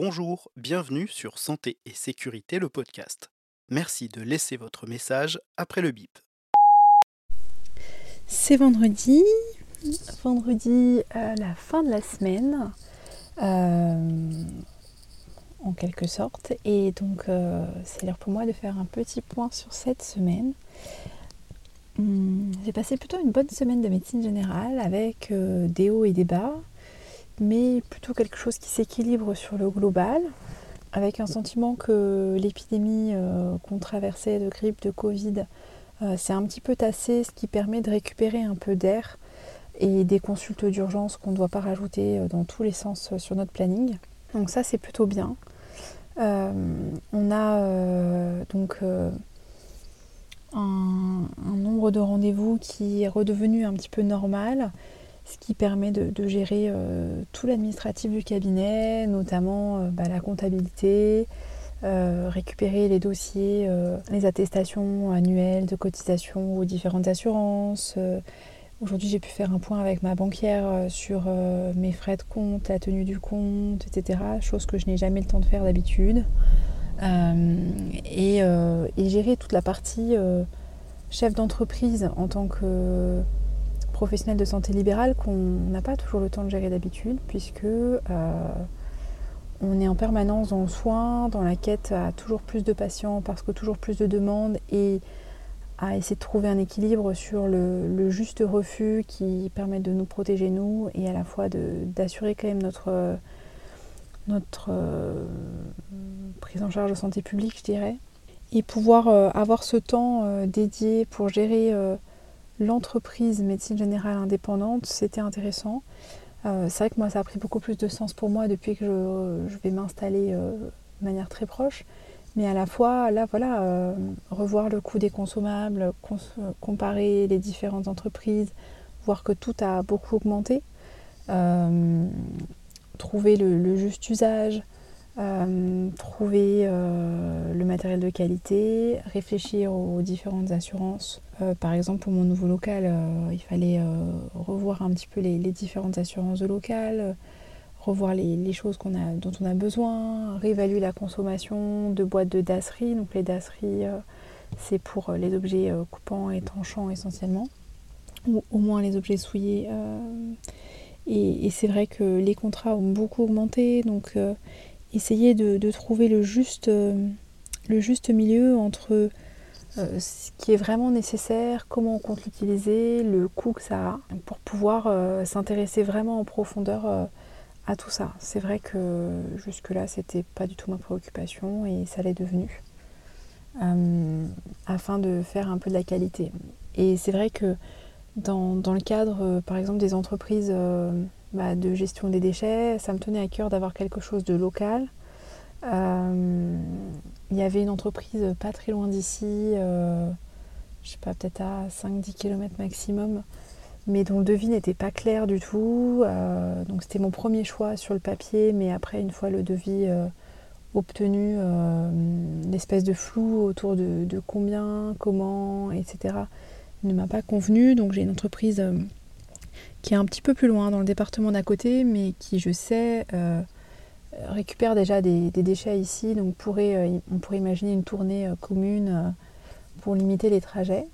Bonjour, bienvenue sur Santé et Sécurité, le podcast. Merci de laisser votre message après le bip. C'est vendredi, vendredi à la fin de la semaine, euh, en quelque sorte, et donc euh, c'est l'heure pour moi de faire un petit point sur cette semaine. Hum, J'ai passé plutôt une bonne semaine de médecine générale avec euh, des hauts et des bas, mais plutôt quelque chose qui s'équilibre sur le global, avec un sentiment que l'épidémie qu'on traversait de grippe, de Covid, c'est un petit peu tassé, ce qui permet de récupérer un peu d'air et des consultes d'urgence qu'on ne doit pas rajouter dans tous les sens sur notre planning. Donc ça c'est plutôt bien. Euh, on a euh, donc euh, un, nombre de rendez-vous qui est redevenu un petit peu normal, ce qui permet de, gérer tout l'administratif du cabinet, notamment bah, la comptabilité, euh, récupérer les dossiers, euh, les attestations annuelles de cotisation aux différentes assurances. Euh, Aujourd'hui, j'ai pu faire un point avec ma banquière sur mes frais de compte, la tenue du compte, etc. Chose que je n'ai jamais le temps de faire d'habitude. Et, gérer toute la partie chef d'entreprise en tant que professionnel de santé libérale qu'on n'a pas toujours le temps de gérer d'habitude, puisque on est en permanence dans le soin, dans la quête à toujours plus de patients parce que toujours plus de demandes et à essayer de trouver un équilibre sur le, juste refus qui permet de nous protéger nous et à la fois d'assurer quand même notre, notre euh, prise en charge de santé publique, je dirais. Et pouvoir euh, avoir ce temps euh, dédié pour gérer l'entreprise médecine générale indépendante, c'était intéressant. Euh, c'est vrai que moi, ça a pris beaucoup plus de sens pour moi depuis que je, vais m'installer euh, de manière très proche. Mais à la fois, là, voilà, euh, revoir le coût des consommables, comparer les différentes entreprises, voir que tout a beaucoup augmenté, trouver le, juste usage, trouver le matériel de qualité, réfléchir aux différentes assurances euh, par exemple, pour mon nouveau local, euh, il fallait euh, revoir un petit peu les, différentes assurances de local, revoir les, choses dont on a besoin, réévaluer la consommation de boîtes de dasserie. Donc les dasseries, c'est pour les objets coupants et tranchants essentiellement, ou au moins les objets souillés. et, c'est vrai que les contrats ont beaucoup augmenté, donc essayer de, trouver le juste, le juste milieu entre euh, ce qui est vraiment nécessaire, comment on compte l'utiliser, le coût que ça a, pour pouvoir euh, s'intéresser vraiment en profondeur euh, à tout ça. C'est vrai que jusque-là, c'était pas du tout ma préoccupation et ça l'est devenu. afin de faire un peu de la qualité. Et c'est vrai que dans, le cadre, par exemple, des entreprises bah, de gestion des déchets, ça me tenait à cœur d'avoir quelque chose de local euh, il y avait une entreprise pas très loin d'ici, euh, je sais pas, peut-être à 5-10 km maximum, mais dont le devis n'était pas clair du tout. Euh, donc c'était mon premier choix sur le papier, mais après, une fois le devis obtenu, l'espèce de flou autour de, combien, comment, etc. ne m'a pas convenu. Donc j'ai une entreprise qui est un petit peu plus loin dans le département d'à côté, mais qui, je sais, récupère déjà des, déchets ici, donc pourrait, euh, on pourrait imaginer une tournée euh, commune euh, pour limiter les trajets.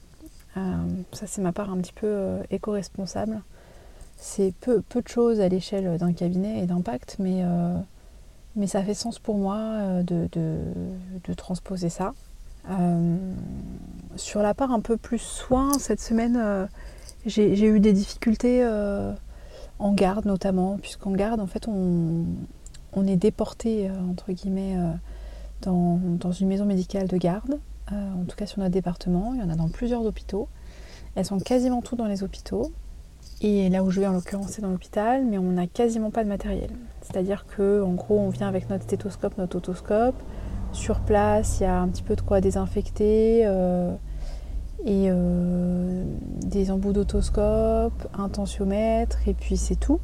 ça c'est ma part un petit peu éco-responsable. C'est peu, peu, de choses à l'échelle d'un cabinet et d'impact, mais, mais ça fait sens pour moi de, de, transposer ça. sur la part un peu plus soin, cette semaine, j'ai eu des difficultés en garde notamment, puisqu'en garde, en fait, on, est déporté, euh, entre guillemets, euh, dans, une maison médicale de garde, euh, en tout cas sur notre département. Il y en a dans plusieurs hôpitaux. Elles sont quasiment toutes dans les hôpitaux. Et là où je vais en l'occurrence c'est dans l'hôpital, mais on n'a quasiment pas de matériel. C'est-à-dire que en gros on vient avec notre stéthoscope, notre otoscope. Sur place, il y a un petit peu de quoi désinfecter et des embouts d'autoscope, un tensiomètre, et puis c'est tout.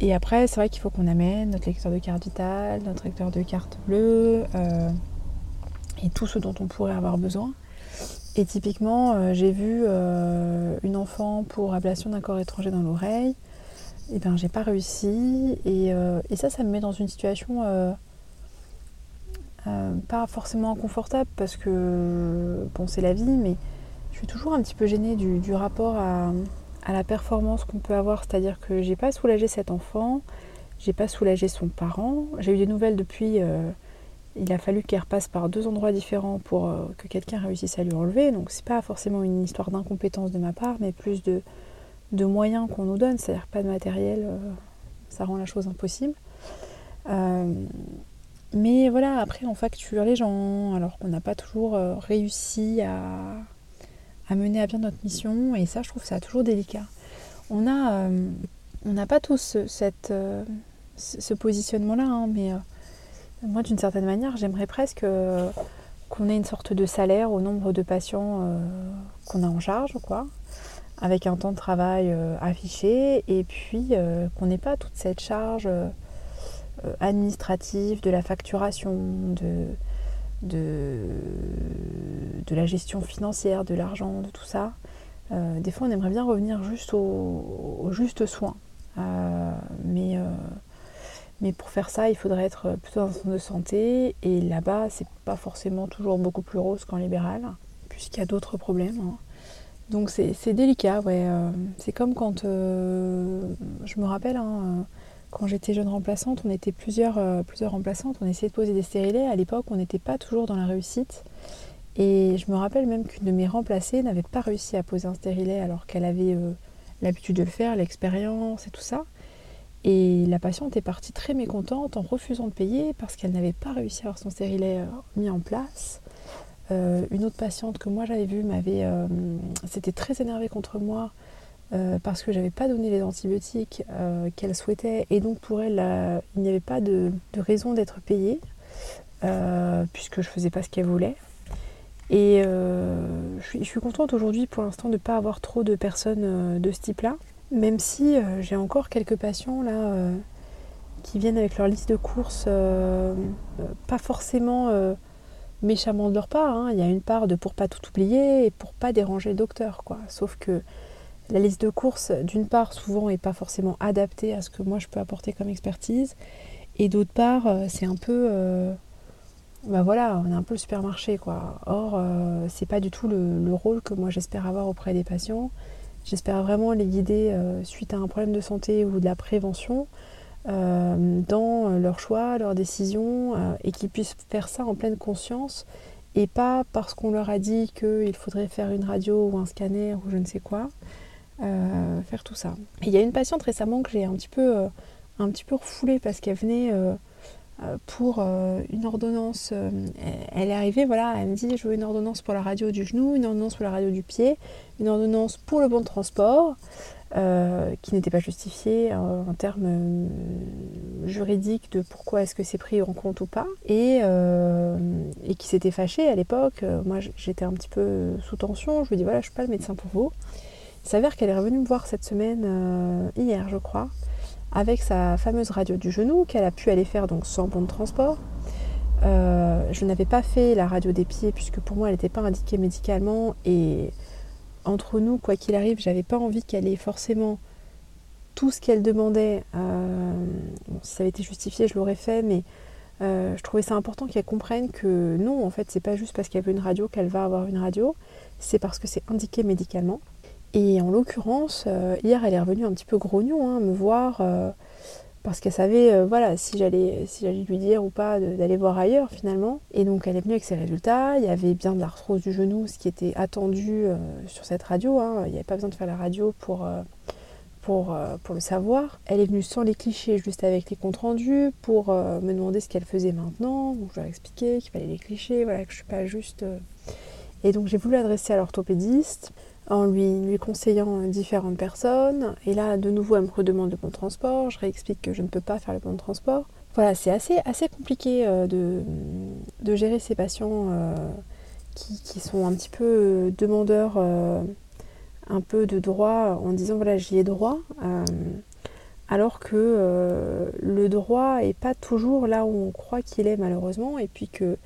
Et après, c'est vrai qu'il faut qu'on amène notre lecteur de carte vitale, notre lecteur de carte bleue euh, et tout ce dont on pourrait avoir besoin. Et typiquement, euh, j'ai vu euh, une enfant pour ablation d'un corps étranger dans l'oreille. et ben j'ai pas réussi et, et, ça ça me met dans une situation pas forcément inconfortable parce que bon c'est la vie mais je suis toujours un petit peu gênée du, rapport à, la performance qu'on peut avoir c'est-à-dire que j'ai pas soulagé cet enfant j'ai pas soulagé son parent j'ai eu des nouvelles depuis il a fallu qu'elle repasse par deux endroits différents pour euh, que quelqu'un réussisse à lui enlever. Donc c'est pas forcément une histoire d'incompétence de ma part, mais plus de, moyens qu'on nous donne, c'est-à-dire pas de matériel, euh, ça rend la chose impossible. Euh, mais voilà, après on facture les gens, alors qu'on n'a pas toujours réussi à, mener à bien notre mission, et ça je trouve ça toujours délicat. On on n'a pas tous cette, ce positionnement-là, hein, mais moi, d'une certaine manière, j'aimerais presque euh, qu'on ait une sorte de salaire au nombre de patients euh, qu'on a en charge, quoi, avec un temps de travail euh, affiché, et puis qu'on n'ait pas toute cette charge administrative de la facturation, de, de, la gestion financière, de l'argent, de tout ça. des fois, on aimerait bien revenir juste au, juste soin. mais mais pour faire ça, il faudrait être plutôt dans un centre de santé. Et là-bas, c'est pas forcément toujours beaucoup plus rose qu'en libéral, puisqu'il y a d'autres problèmes. Hein. Donc c'est délicat, ouais. Euh, c'est comme quand euh, je me rappelle, hein, quand j'étais jeune remplaçante, on était plusieurs, euh, remplaçantes, on essayait de poser des stérilets. À l'époque, on n'était pas toujours dans la réussite. Et je me rappelle même qu'une de mes remplacées n'avait pas réussi à poser un stérilet alors qu'elle avait l'habitude de le faire, l'expérience et tout ça. Et la patiente est partie très mécontente en refusant de payer parce qu'elle n'avait pas réussi à avoir son stérilet euh, mis en place. Euh, une autre patiente que moi j'avais vue m'avait, euh, s'était très énervée contre moi parce que j'avais pas donné les antibiotiques qu'elle souhaitait et donc pour elle il n'y avait pas de, raison d'être payée puisque je faisais pas ce qu'elle voulait. Et je suis, contente aujourd'hui pour l'instant de ne pas avoir trop de personnes de ce type-là. Même si euh, j'ai encore quelques patients là euh, qui viennent avec leur liste de courses, euh, pas forcément méchamment de leur part. Hein. Il y a une part de pour pas tout oublier et pour pas déranger le docteur, quoi. Sauf que la liste de courses, d'une part, souvent est pas forcément adaptée à ce que moi je peux apporter comme expertise, et d'autre part, c'est un peu bah voilà, on est un peu le supermarché quoi. Or, c'est pas du tout le, rôle que moi j'espère avoir auprès des patients. J'espère vraiment les guider euh, suite à un problème de santé ou de la prévention euh, dans euh, leurs choix, leurs décisions et qu'ils puissent faire ça en pleine conscience et pas parce qu'on leur a dit qu'il faudrait faire une radio ou un scanner ou je ne sais quoi, faire tout ça. il y a une patiente récemment que j'ai un petit peu, un petit peu refoulée parce qu'elle venait euh, pour euh, une ordonnance. Euh, elle est arrivée, voilà, elle me dit je veux une ordonnance pour la radio du genou, une ordonnance pour la radio du pied, une ordonnance pour le bon de transport, qui n'était pas justifiée en termes juridiques de pourquoi est-ce que c'est pris en compte ou pas, et, et qui s'était fâchée à l'époque. Moi j'étais un petit peu sous tension, je lui dis voilà, je suis pas le médecin pour vous. Il s'avère qu'elle est revenue me voir cette semaine, hier je crois, avec sa fameuse radio du genou qu'elle a pu aller faire donc sans bon de transport. Euh, je n'avais pas fait la radio des pieds puisque pour moi elle n'était pas indiquée médicalement et entre nous, quoi qu'il arrive, j'avais pas envie qu'elle ait forcément tout ce qu'elle demandait. Euh, si ça avait été justifié, je l'aurais fait, mais euh, je trouvais ça important qu'elle comprenne que non, en fait, c'est pas juste parce qu'elle veut une radio qu'elle va avoir une radio, c'est parce que c'est indiqué médicalement. Et en l'occurrence, euh, hier, elle est revenue un petit peu grognon, hein, me voir, euh, parce qu'elle savait, euh, voilà, si j'allais, si lui dire ou pas d'aller voir ailleurs finalement. Et donc, elle est venue avec ses résultats. Il y avait bien de l'arthrose du genou, ce qui était attendu sur cette radio. Hein. Il n'y avait pas besoin de faire la radio pour, pour, pour le savoir. Elle est venue sans les clichés, juste avec les comptes rendus, pour me demander ce qu'elle faisait maintenant. Donc, je leur ai expliqué qu'il fallait les clichés, voilà, que je ne suis pas juste. Et donc, j'ai voulu l'adresser à l'orthopédiste en lui, lui conseillant différentes personnes. Et là, de nouveau, elle me redemande le bon transport. Je réexplique que je ne peux pas faire le bon transport. Voilà, c'est assez, assez compliqué euh, de, de, gérer ces patients euh, qui, qui, sont un petit peu demandeurs euh, un peu de droit en disant voilà, j'y ai droit. alors que le droit n'est pas toujours là où on croit qu'il est malheureusement. Et puis que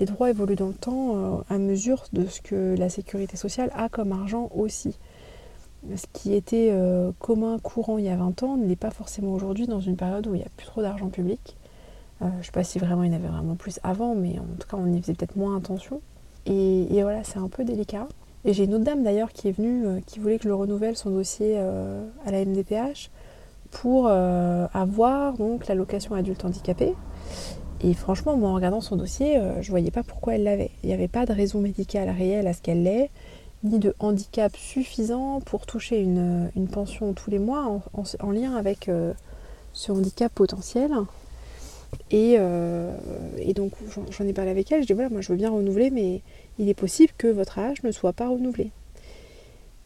les droits évoluent dans le temps euh, à mesure de ce que la sécurité sociale a comme argent aussi. ce qui était commun, courant il y a 20 ans, ne l'est pas forcément aujourd'hui dans une période où il n'y a plus trop d'argent public. je ne sais pas si vraiment il y en avait vraiment plus avant, mais en tout cas on y faisait peut-être moins attention. Et, et voilà, c'est un peu délicat. Et j'ai une autre dame d'ailleurs qui est venue, qui voulait que je le renouvelle son dossier à la MDPH pour avoir donc l'allocation adulte handicapé. Et franchement, moi, en regardant son dossier, euh, je voyais pas pourquoi elle l'avait. Il n'y avait pas de raison médicale réelle à ce qu'elle l'ait, ni de handicap suffisant pour toucher une, pension tous les mois en, lien avec euh, ce handicap potentiel. Et, euh, donc, j'en ai parlé avec elle. Je dis voilà, moi, je veux bien renouveler, mais il est possible que votre âge ne soit pas renouvelé.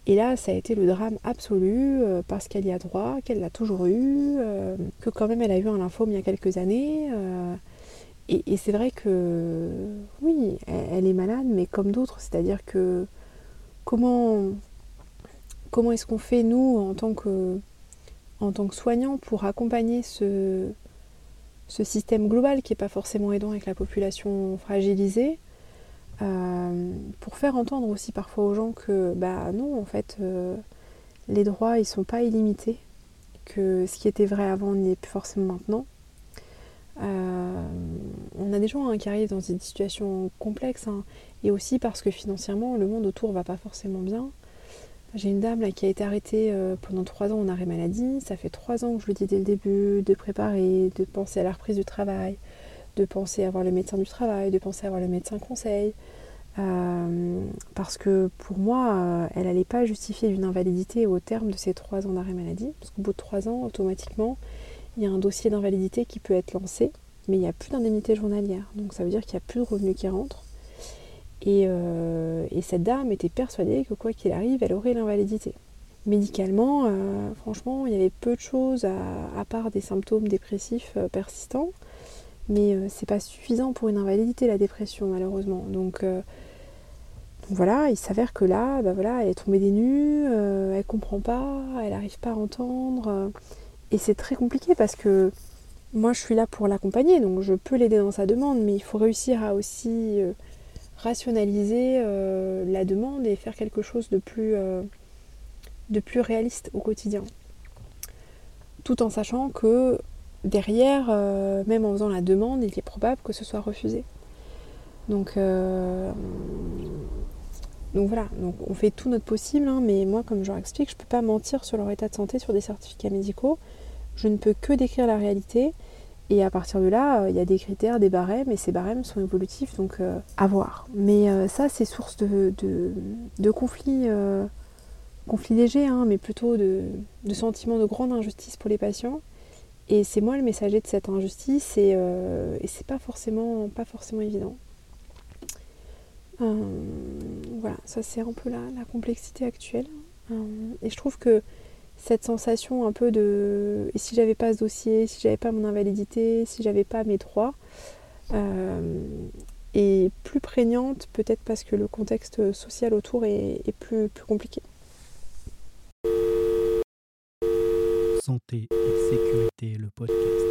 Et là, ça a été le drame absolu parce qu'elle y a droit, qu'elle l'a toujours eu, que quand même elle a eu un lymphome il y a quelques années. Et, c'est vrai que oui, elle, est malade, mais comme d'autres, c'est-à-dire que comment, comment est-ce qu'on fait nous en tant que, en tant que soignants pour accompagner ce, ce système global qui n'est pas forcément aidant avec la population fragilisée, euh, pour faire entendre aussi parfois aux gens que bah non en fait euh, les droits ils sont pas illimités, que ce qui était vrai avant n'y est plus forcément maintenant euh, on a des gens hein, qui arrivent dans des situations complexes hein, et aussi parce que financièrement le monde autour va pas forcément bien. J'ai une dame qui a été arrêtée euh, pendant trois ans en arrêt maladie. Ça fait trois ans que je lui dis dès le début de préparer, de penser à la reprise du travail, de penser à voir le médecin du travail, de penser à voir le médecin conseil. Euh, parce que pour moi, elle n'allait pas justifier d'une invalidité au terme de ces trois ans d'arrêt maladie. Parce qu'au bout de trois ans, automatiquement, il y a un dossier d'invalidité qui peut être lancé, mais il n'y a plus d'indemnité journalière. Donc ça veut dire qu'il n'y a plus de revenus qui rentrent. Euh, et, cette dame était persuadée que quoi qu'il arrive, elle aurait l'invalidité. Médicalement, euh, franchement, il y avait peu de choses à, part des symptômes dépressifs euh, persistants, mais c'est pas suffisant pour une invalidité la dépression malheureusement. Donc, voilà, il s'avère que là, bah voilà, elle est tombée des nues, elle comprend pas, elle n'arrive pas à entendre. Et c'est très compliqué parce que moi je suis là pour l'accompagner, donc je peux l'aider dans sa demande, mais il faut réussir à aussi euh, rationaliser euh, la demande et faire quelque chose de plus, euh, de plus réaliste au quotidien. Tout en sachant que derrière, même en faisant la demande, il est probable que ce soit refusé. Donc, donc voilà, on fait tout notre possible, hein, mais moi, comme je leur explique, je ne peux pas mentir sur leur état de santé, sur des certificats médicaux. Je ne peux que décrire la réalité. Et à partir de là, euh, il y a des critères, des barèmes, et ces barèmes sont évolutifs, donc euh, à voir. Mais euh, ça, c'est source de, conflits, conflits légers, hein, mais plutôt de, de sentiments de grande injustice pour les patients. Et c'est moi le messager de cette injustice, et, et c'est pas forcément, pas forcément évident. Voilà, ça c'est un peu la, complexité actuelle. et je trouve que cette sensation un peu de et si j'avais pas ce dossier, si j'avais pas mon invalidité, si j'avais pas mes droits, euh, est plus prégnante peut-être parce que le contexte social autour est, est plus, plus compliqué. Santé et sécurité, le podcast.